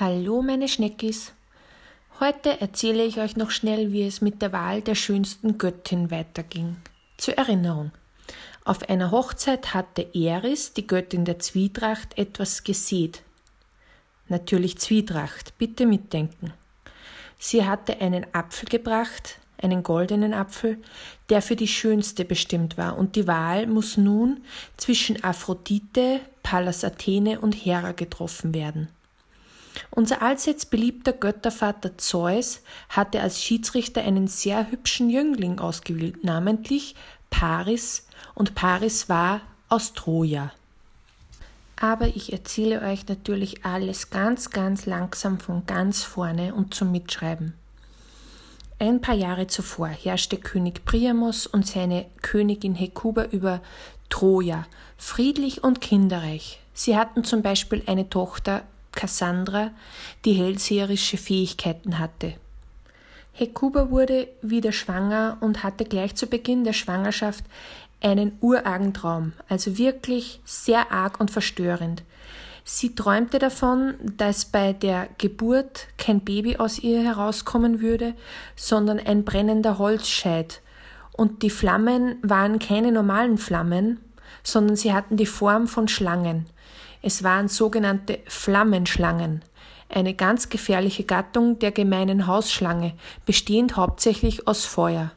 Hallo meine Schneckis. Heute erzähle ich euch noch schnell, wie es mit der Wahl der schönsten Göttin weiterging. Zur Erinnerung. Auf einer Hochzeit hatte Eris, die Göttin der Zwietracht, etwas gesät. Natürlich Zwietracht, bitte mitdenken. Sie hatte einen Apfel gebracht, einen goldenen Apfel, der für die schönste bestimmt war, und die Wahl muss nun zwischen Aphrodite, Pallas Athene und Hera getroffen werden. Unser allseits beliebter Göttervater Zeus hatte als Schiedsrichter einen sehr hübschen Jüngling ausgewählt, namentlich Paris, und Paris war aus Troja. Aber ich erzähle euch natürlich alles ganz, ganz langsam von ganz vorne und zum Mitschreiben. Ein paar Jahre zuvor herrschte König Priamos und seine Königin Hekuba über Troja, friedlich und kinderreich. Sie hatten zum Beispiel eine Tochter Cassandra, die hellseherische Fähigkeiten hatte. Hekuba wurde wieder schwanger und hatte gleich zu Beginn der Schwangerschaft einen urargen Traum, also wirklich sehr arg und verstörend. Sie träumte davon, dass bei der Geburt kein Baby aus ihr herauskommen würde, sondern ein brennender Holzscheit. Und die Flammen waren keine normalen Flammen, sondern sie hatten die Form von Schlangen. Es waren sogenannte Flammenschlangen, eine ganz gefährliche Gattung der gemeinen Hausschlange, bestehend hauptsächlich aus Feuer.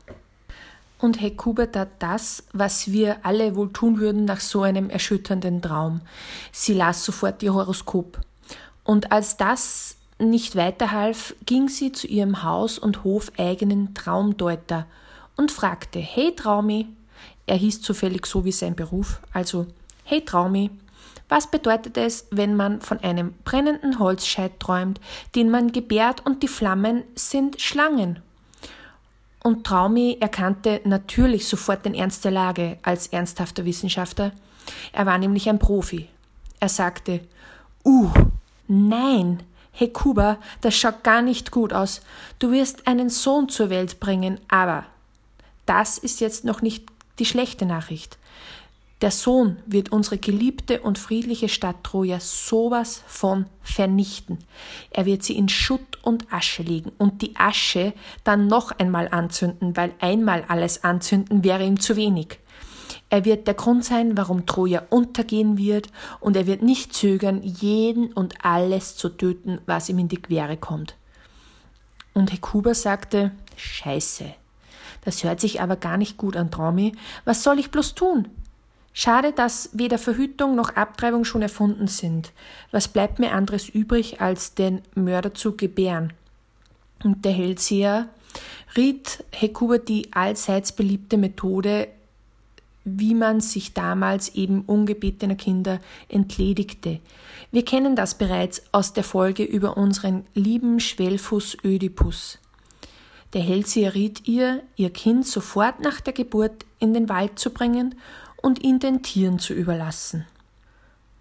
Und Hekuba tat das, was wir alle wohl tun würden nach so einem erschütternden Traum. Sie las sofort ihr Horoskop. Und als das nicht weiterhalf, ging sie zu ihrem Haus- und hofeigenen Traumdeuter und fragte, Hey Traumi, er hieß zufällig so wie sein Beruf, also Hey Traumi, was bedeutet es, wenn man von einem brennenden Holzscheit träumt, den man gebärt und die Flammen sind Schlangen? Und Traumi erkannte natürlich sofort den Ernst der Lage als ernsthafter Wissenschaftler. Er war nämlich ein Profi. Er sagte, Uh, nein, Hekuba, das schaut gar nicht gut aus. Du wirst einen Sohn zur Welt bringen, aber das ist jetzt noch nicht die schlechte Nachricht. Der Sohn wird unsere geliebte und friedliche Stadt Troja sowas von vernichten. Er wird sie in Schutt und Asche legen und die Asche dann noch einmal anzünden, weil einmal alles anzünden wäre ihm zu wenig. Er wird der Grund sein, warum Troja untergehen wird, und er wird nicht zögern, jeden und alles zu töten, was ihm in die Quere kommt. Und Hekuba sagte, Scheiße. Das hört sich aber gar nicht gut an, Traumi. Was soll ich bloß tun? Schade, dass weder Verhütung noch Abtreibung schon erfunden sind. Was bleibt mir anderes übrig, als den Mörder zu gebären? Und der Hellseher riet Hekuba die allseits beliebte Methode, wie man sich damals eben ungebetener Kinder entledigte. Wir kennen das bereits aus der Folge über unseren lieben Schwellfuß Ödipus. Der Hellseher riet ihr, ihr Kind sofort nach der Geburt in den Wald zu bringen und ihn den Tieren zu überlassen.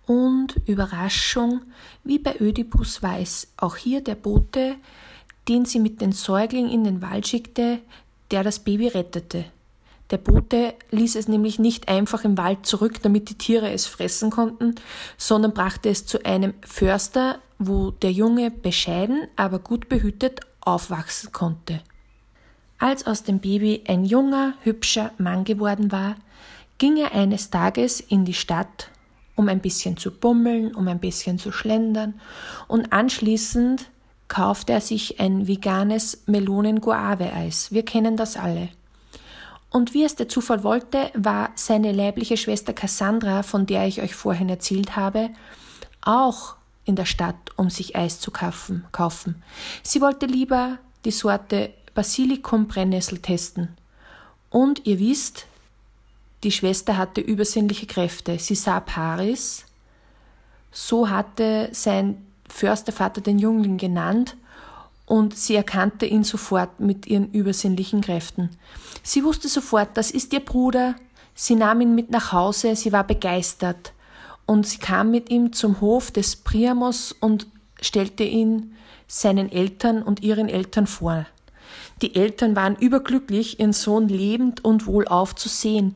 Und Überraschung, wie bei Ödipus es auch hier der Bote, den sie mit den Säugling in den Wald schickte, der das Baby rettete. Der Bote ließ es nämlich nicht einfach im Wald zurück, damit die Tiere es fressen konnten, sondern brachte es zu einem Förster, wo der Junge bescheiden, aber gut behütet aufwachsen konnte. Als aus dem Baby ein junger, hübscher Mann geworden war, ging er eines Tages in die Stadt, um ein bisschen zu bummeln, um ein bisschen zu schlendern, und anschließend kaufte er sich ein veganes Melonen-Guave-Eis. Wir kennen das alle. Und wie es der Zufall wollte, war seine leibliche Schwester Cassandra, von der ich euch vorhin erzählt habe, auch in der Stadt, um sich Eis zu kaufen. kaufen. Sie wollte lieber die Sorte Basilikum Brennnessel testen. Und ihr wisst, die Schwester hatte übersinnliche Kräfte. Sie sah Paris. So hatte sein Förstervater den Jüngling genannt und sie erkannte ihn sofort mit ihren übersinnlichen Kräften. Sie wusste sofort, das ist ihr Bruder. Sie nahm ihn mit nach Hause, sie war begeistert und sie kam mit ihm zum Hof des Priamos und stellte ihn seinen Eltern und ihren Eltern vor. Die Eltern waren überglücklich, ihren Sohn lebend und wohlauf zu sehen.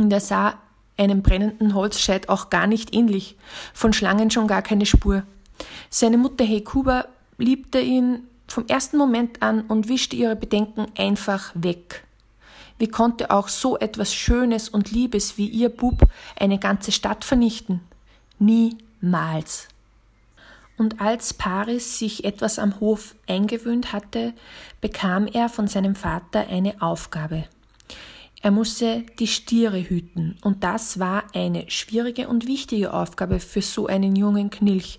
Und er sah einem brennenden Holzscheit auch gar nicht ähnlich, von Schlangen schon gar keine Spur. Seine Mutter Hekuba liebte ihn vom ersten Moment an und wischte ihre Bedenken einfach weg. Wie konnte auch so etwas Schönes und Liebes wie ihr Bub eine ganze Stadt vernichten? Niemals. Und als Paris sich etwas am Hof eingewöhnt hatte, bekam er von seinem Vater eine Aufgabe. Er musste die Stiere hüten, und das war eine schwierige und wichtige Aufgabe für so einen jungen Knilch,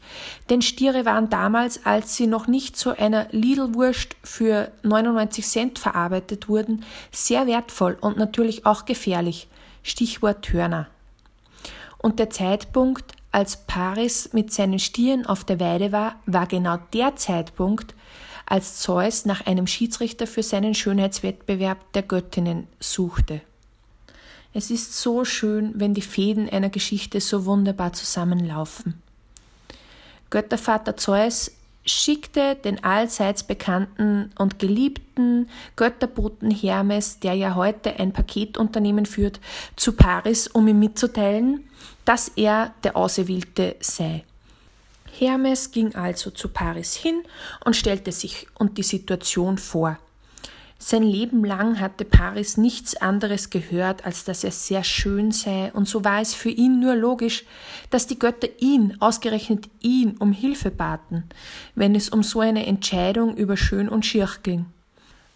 denn Stiere waren damals, als sie noch nicht zu einer Lidl-Wurst für 99 Cent verarbeitet wurden, sehr wertvoll und natürlich auch gefährlich. Stichwort Hörner. Und der Zeitpunkt, als Paris mit seinen Stieren auf der Weide war, war genau der Zeitpunkt, als Zeus nach einem Schiedsrichter für seinen Schönheitswettbewerb der Göttinnen suchte. Es ist so schön, wenn die Fäden einer Geschichte so wunderbar zusammenlaufen. Göttervater Zeus schickte den allseits bekannten und geliebten Götterboten Hermes, der ja heute ein Paketunternehmen führt, zu Paris, um ihm mitzuteilen, dass er der Auserwählte sei. Hermes ging also zu Paris hin und stellte sich und die Situation vor. Sein Leben lang hatte Paris nichts anderes gehört, als dass er sehr schön sei, und so war es für ihn nur logisch, dass die Götter ihn, ausgerechnet ihn, um Hilfe baten, wenn es um so eine Entscheidung über schön und schier ging.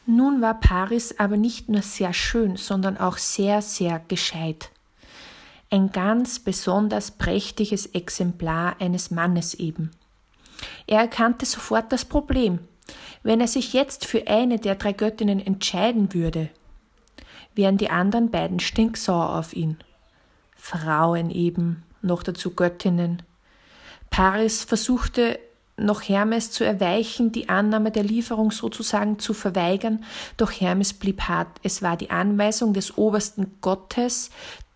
Nun war Paris aber nicht nur sehr schön, sondern auch sehr, sehr gescheit ein ganz besonders prächtiges Exemplar eines Mannes eben. Er erkannte sofort das Problem. Wenn er sich jetzt für eine der drei Göttinnen entscheiden würde, wären die anderen beiden stinksauer auf ihn. Frauen eben, noch dazu Göttinnen. Paris versuchte noch Hermes zu erweichen, die Annahme der Lieferung sozusagen zu verweigern, doch Hermes blieb hart. Es war die Anweisung des obersten Gottes,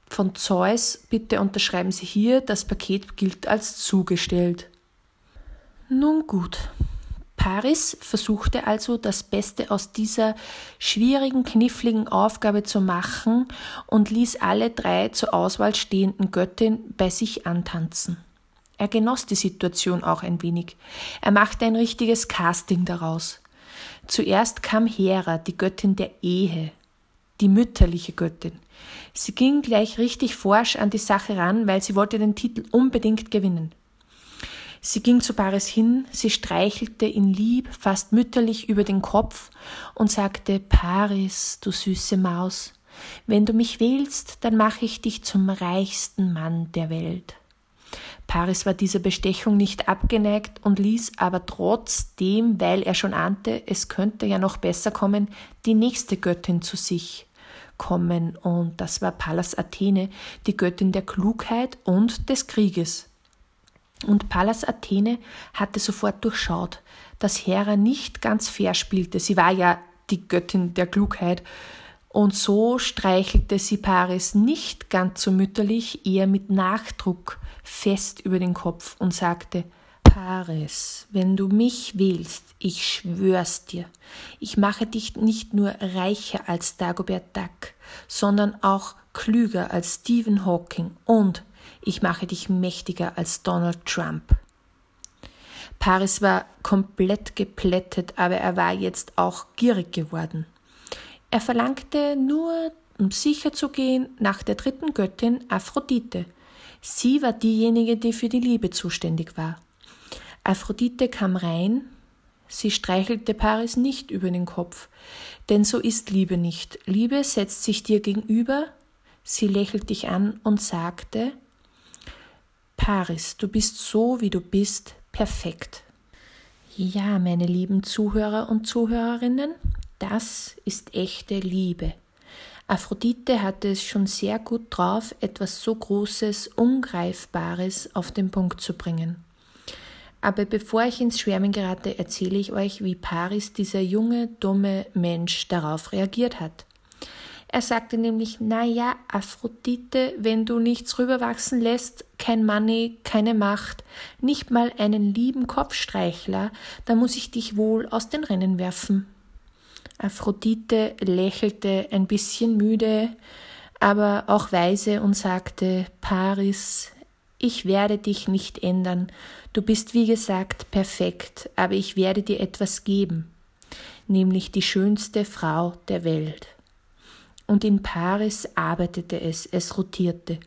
von Zeus, bitte unterschreiben Sie hier, das Paket gilt als zugestellt. Nun gut. Paris versuchte also das Beste aus dieser schwierigen, kniffligen Aufgabe zu machen und ließ alle drei zur Auswahl stehenden Göttin bei sich antanzen. Er genoss die Situation auch ein wenig. Er machte ein richtiges Casting daraus. Zuerst kam Hera, die Göttin der Ehe, die mütterliche Göttin. Sie ging gleich richtig forsch an die Sache ran, weil sie wollte den Titel unbedingt gewinnen. Sie ging zu Paris hin, sie streichelte ihn lieb, fast mütterlich über den Kopf und sagte Paris, du süße Maus, wenn du mich wählst, dann mache ich dich zum reichsten Mann der Welt. Paris war dieser Bestechung nicht abgeneigt und ließ aber trotzdem, weil er schon ahnte, es könnte ja noch besser kommen, die nächste Göttin zu sich kommen und das war Pallas Athene, die Göttin der Klugheit und des Krieges. Und Pallas Athene hatte sofort durchschaut, dass Hera nicht ganz fair spielte. Sie war ja die Göttin der Klugheit. Und so streichelte sie Paris nicht ganz so mütterlich, eher mit Nachdruck fest über den Kopf und sagte, Paris, wenn du mich wählst, ich schwör's dir, ich mache dich nicht nur reicher als Dagobert Duck, sondern auch klüger als Stephen Hawking und ich mache dich mächtiger als Donald Trump. Paris war komplett geplättet, aber er war jetzt auch gierig geworden. Er verlangte nur, um sicher zu gehen, nach der dritten Göttin Aphrodite. Sie war diejenige, die für die Liebe zuständig war. Aphrodite kam rein, sie streichelte Paris nicht über den Kopf, denn so ist Liebe nicht. Liebe setzt sich dir gegenüber, sie lächelt dich an und sagte, Paris, du bist so, wie du bist, perfekt. Ja, meine lieben Zuhörer und Zuhörerinnen, das ist echte Liebe. Aphrodite hatte es schon sehr gut drauf, etwas so Großes, Ungreifbares auf den Punkt zu bringen. Aber bevor ich ins Schwärmen gerate, erzähle ich euch, wie Paris, dieser junge, dumme Mensch, darauf reagiert hat. Er sagte nämlich, na ja, Aphrodite, wenn du nichts rüberwachsen lässt, kein Money, keine Macht, nicht mal einen lieben Kopfstreichler, dann muss ich dich wohl aus den Rennen werfen. Aphrodite lächelte ein bisschen müde, aber auch weise und sagte, Paris, ich werde dich nicht ändern, du bist wie gesagt perfekt, aber ich werde dir etwas geben, nämlich die schönste Frau der Welt. Und in Paris arbeitete es, es rotierte.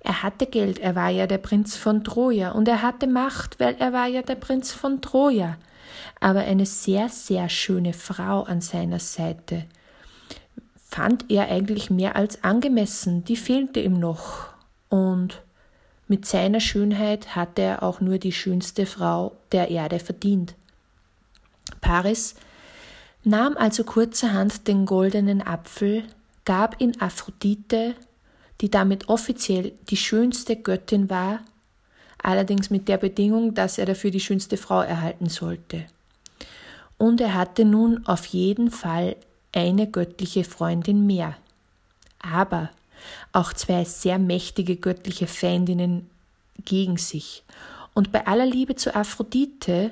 Er hatte Geld, er war ja der Prinz von Troja, und er hatte Macht, weil er war ja der Prinz von Troja. Aber eine sehr, sehr schöne Frau an seiner Seite fand er eigentlich mehr als angemessen, die fehlte ihm noch. Und mit seiner Schönheit hatte er auch nur die schönste Frau der Erde verdient. Paris nahm also kurzerhand den goldenen Apfel, gab ihn Aphrodite, die damit offiziell die schönste Göttin war, allerdings mit der Bedingung, dass er dafür die schönste Frau erhalten sollte. Und er hatte nun auf jeden Fall eine göttliche Freundin mehr. Aber auch zwei sehr mächtige göttliche Feindinnen gegen sich. Und bei aller Liebe zu Aphrodite,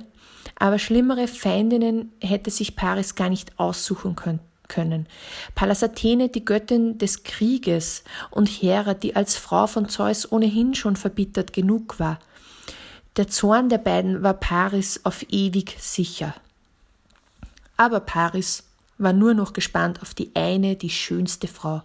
aber schlimmere Feindinnen hätte sich Paris gar nicht aussuchen können können. Pallas Athene, die Göttin des Krieges, und Hera, die als Frau von Zeus ohnehin schon verbittert genug war. Der Zorn der beiden war Paris auf ewig sicher. Aber Paris war nur noch gespannt auf die eine, die schönste Frau,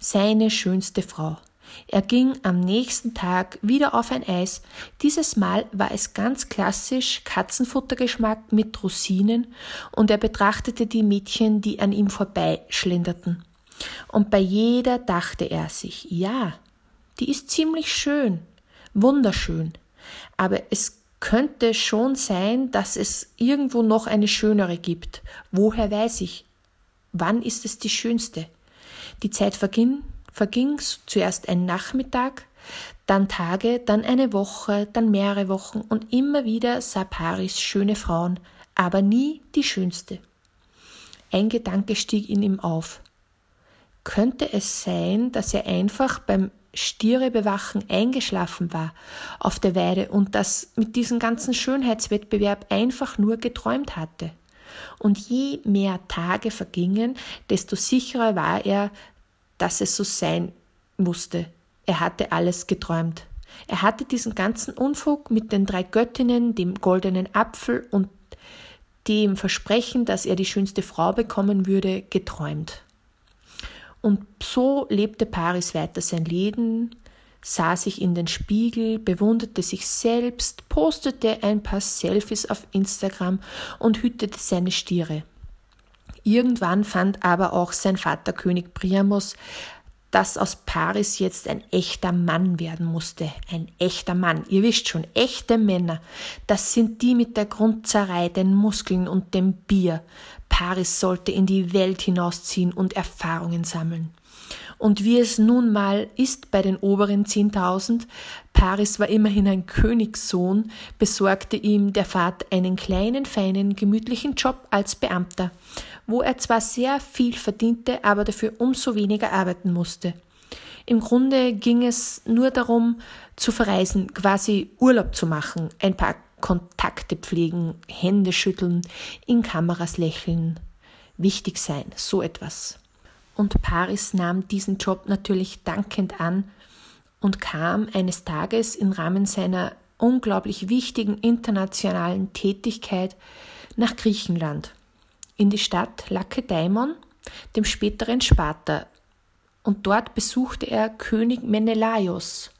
seine schönste Frau. Er ging am nächsten Tag wieder auf ein Eis. Dieses Mal war es ganz klassisch Katzenfuttergeschmack mit Rosinen und er betrachtete die Mädchen, die an ihm vorbeischlenderten. Und bei jeder dachte er sich, ja, die ist ziemlich schön, wunderschön, aber es könnte schon sein, dass es irgendwo noch eine schönere gibt. Woher weiß ich? Wann ist es die schönste? Die Zeit verging, verging zuerst ein Nachmittag, dann Tage, dann eine Woche, dann mehrere Wochen und immer wieder sah Paris schöne Frauen, aber nie die schönste. Ein Gedanke stieg in ihm auf. Könnte es sein, dass er einfach beim Stierebewachen eingeschlafen war auf der Weide und das mit diesem ganzen Schönheitswettbewerb einfach nur geträumt hatte? Und je mehr Tage vergingen, desto sicherer war er, dass es so sein musste. Er hatte alles geträumt. Er hatte diesen ganzen Unfug mit den drei Göttinnen, dem goldenen Apfel und dem Versprechen, dass er die schönste Frau bekommen würde, geträumt. Und so lebte Paris weiter sein Leben, sah sich in den Spiegel, bewunderte sich selbst, postete ein paar Selfies auf Instagram und hütete seine Stiere. Irgendwann fand aber auch sein Vater König Priamos, dass aus Paris jetzt ein echter Mann werden musste. Ein echter Mann. Ihr wisst schon, echte Männer. Das sind die mit der Grundzerrei, den Muskeln und dem Bier. Paris sollte in die Welt hinausziehen und Erfahrungen sammeln. Und wie es nun mal ist bei den oberen 10.000, Paris war immerhin ein Königssohn, besorgte ihm der Vater einen kleinen, feinen, gemütlichen Job als Beamter, wo er zwar sehr viel verdiente, aber dafür umso weniger arbeiten musste. Im Grunde ging es nur darum, zu verreisen, quasi Urlaub zu machen, ein paar Kontakte pflegen, Hände schütteln, in Kameras lächeln, wichtig sein, so etwas und Paris nahm diesen Job natürlich dankend an und kam eines Tages im Rahmen seiner unglaublich wichtigen internationalen Tätigkeit nach Griechenland, in die Stadt Lakedaimon, dem späteren Sparta, und dort besuchte er König Menelaios.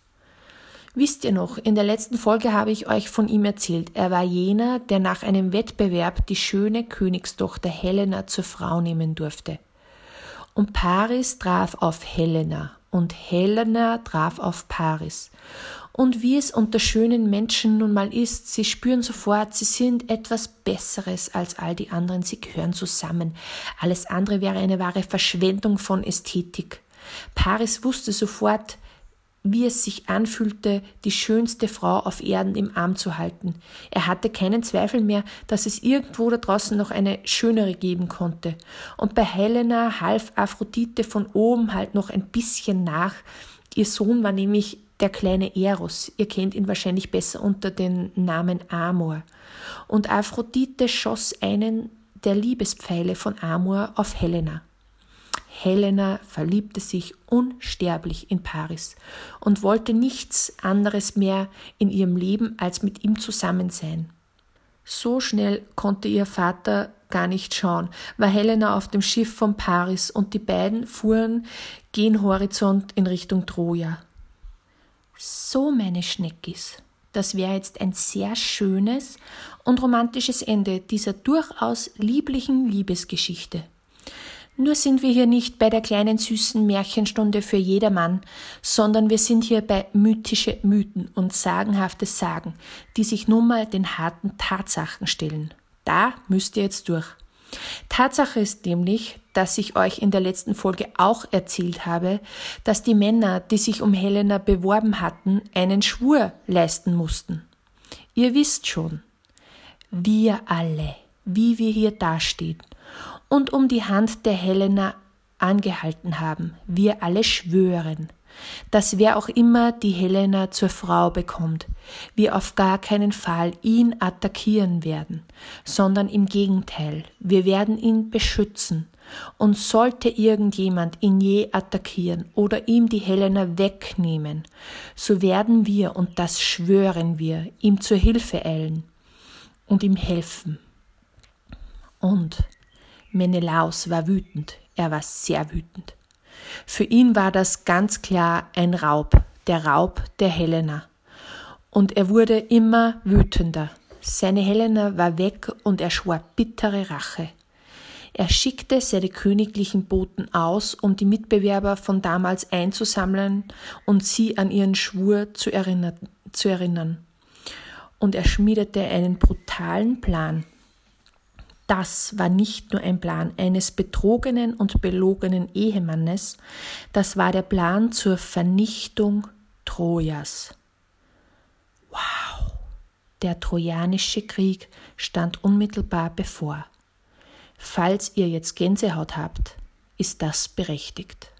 Wisst ihr noch, in der letzten Folge habe ich euch von ihm erzählt. Er war jener, der nach einem Wettbewerb die schöne Königstochter Helena zur Frau nehmen durfte. Und Paris traf auf Helena und Helena traf auf Paris. Und wie es unter schönen Menschen nun mal ist, sie spüren sofort, sie sind etwas Besseres als all die anderen, sie gehören zusammen. Alles andere wäre eine wahre Verschwendung von Ästhetik. Paris wusste sofort, wie es sich anfühlte, die schönste Frau auf Erden im Arm zu halten. Er hatte keinen Zweifel mehr, dass es irgendwo da draußen noch eine schönere geben konnte. Und bei Helena half Aphrodite von oben halt noch ein bisschen nach. Ihr Sohn war nämlich der kleine Eros. Ihr kennt ihn wahrscheinlich besser unter dem Namen Amor. Und Aphrodite schoss einen der Liebespfeile von Amor auf Helena. Helena verliebte sich unsterblich in Paris und wollte nichts anderes mehr in ihrem Leben als mit ihm zusammen sein. So schnell konnte ihr Vater gar nicht schauen, war Helena auf dem Schiff von Paris und die beiden fuhren gen Horizont in Richtung Troja. So, meine Schneckis, das wäre jetzt ein sehr schönes und romantisches Ende dieser durchaus lieblichen Liebesgeschichte. Nur sind wir hier nicht bei der kleinen süßen Märchenstunde für jedermann, sondern wir sind hier bei mythische Mythen und sagenhafte Sagen, die sich nun mal den harten Tatsachen stellen. Da müsst ihr jetzt durch. Tatsache ist nämlich, dass ich euch in der letzten Folge auch erzählt habe, dass die Männer, die sich um Helena beworben hatten, einen Schwur leisten mussten. Ihr wisst schon, wir alle, wie wir hier dastehen und um die Hand der Helena angehalten haben, wir alle schwören, dass wer auch immer die Helena zur Frau bekommt, wir auf gar keinen Fall ihn attackieren werden, sondern im Gegenteil, wir werden ihn beschützen, und sollte irgendjemand ihn je attackieren oder ihm die Helena wegnehmen, so werden wir, und das schwören wir, ihm zur Hilfe eilen und ihm helfen. Und Menelaus war wütend, er war sehr wütend. Für ihn war das ganz klar ein Raub, der Raub der Helena. Und er wurde immer wütender. Seine Helena war weg und er schwor bittere Rache. Er schickte seine königlichen Boten aus, um die Mitbewerber von damals einzusammeln und sie an ihren Schwur zu erinnern. Und er schmiedete einen brutalen Plan. Das war nicht nur ein Plan eines betrogenen und belogenen Ehemannes, das war der Plan zur Vernichtung Trojas. Wow! Der Trojanische Krieg stand unmittelbar bevor. Falls ihr jetzt Gänsehaut habt, ist das berechtigt.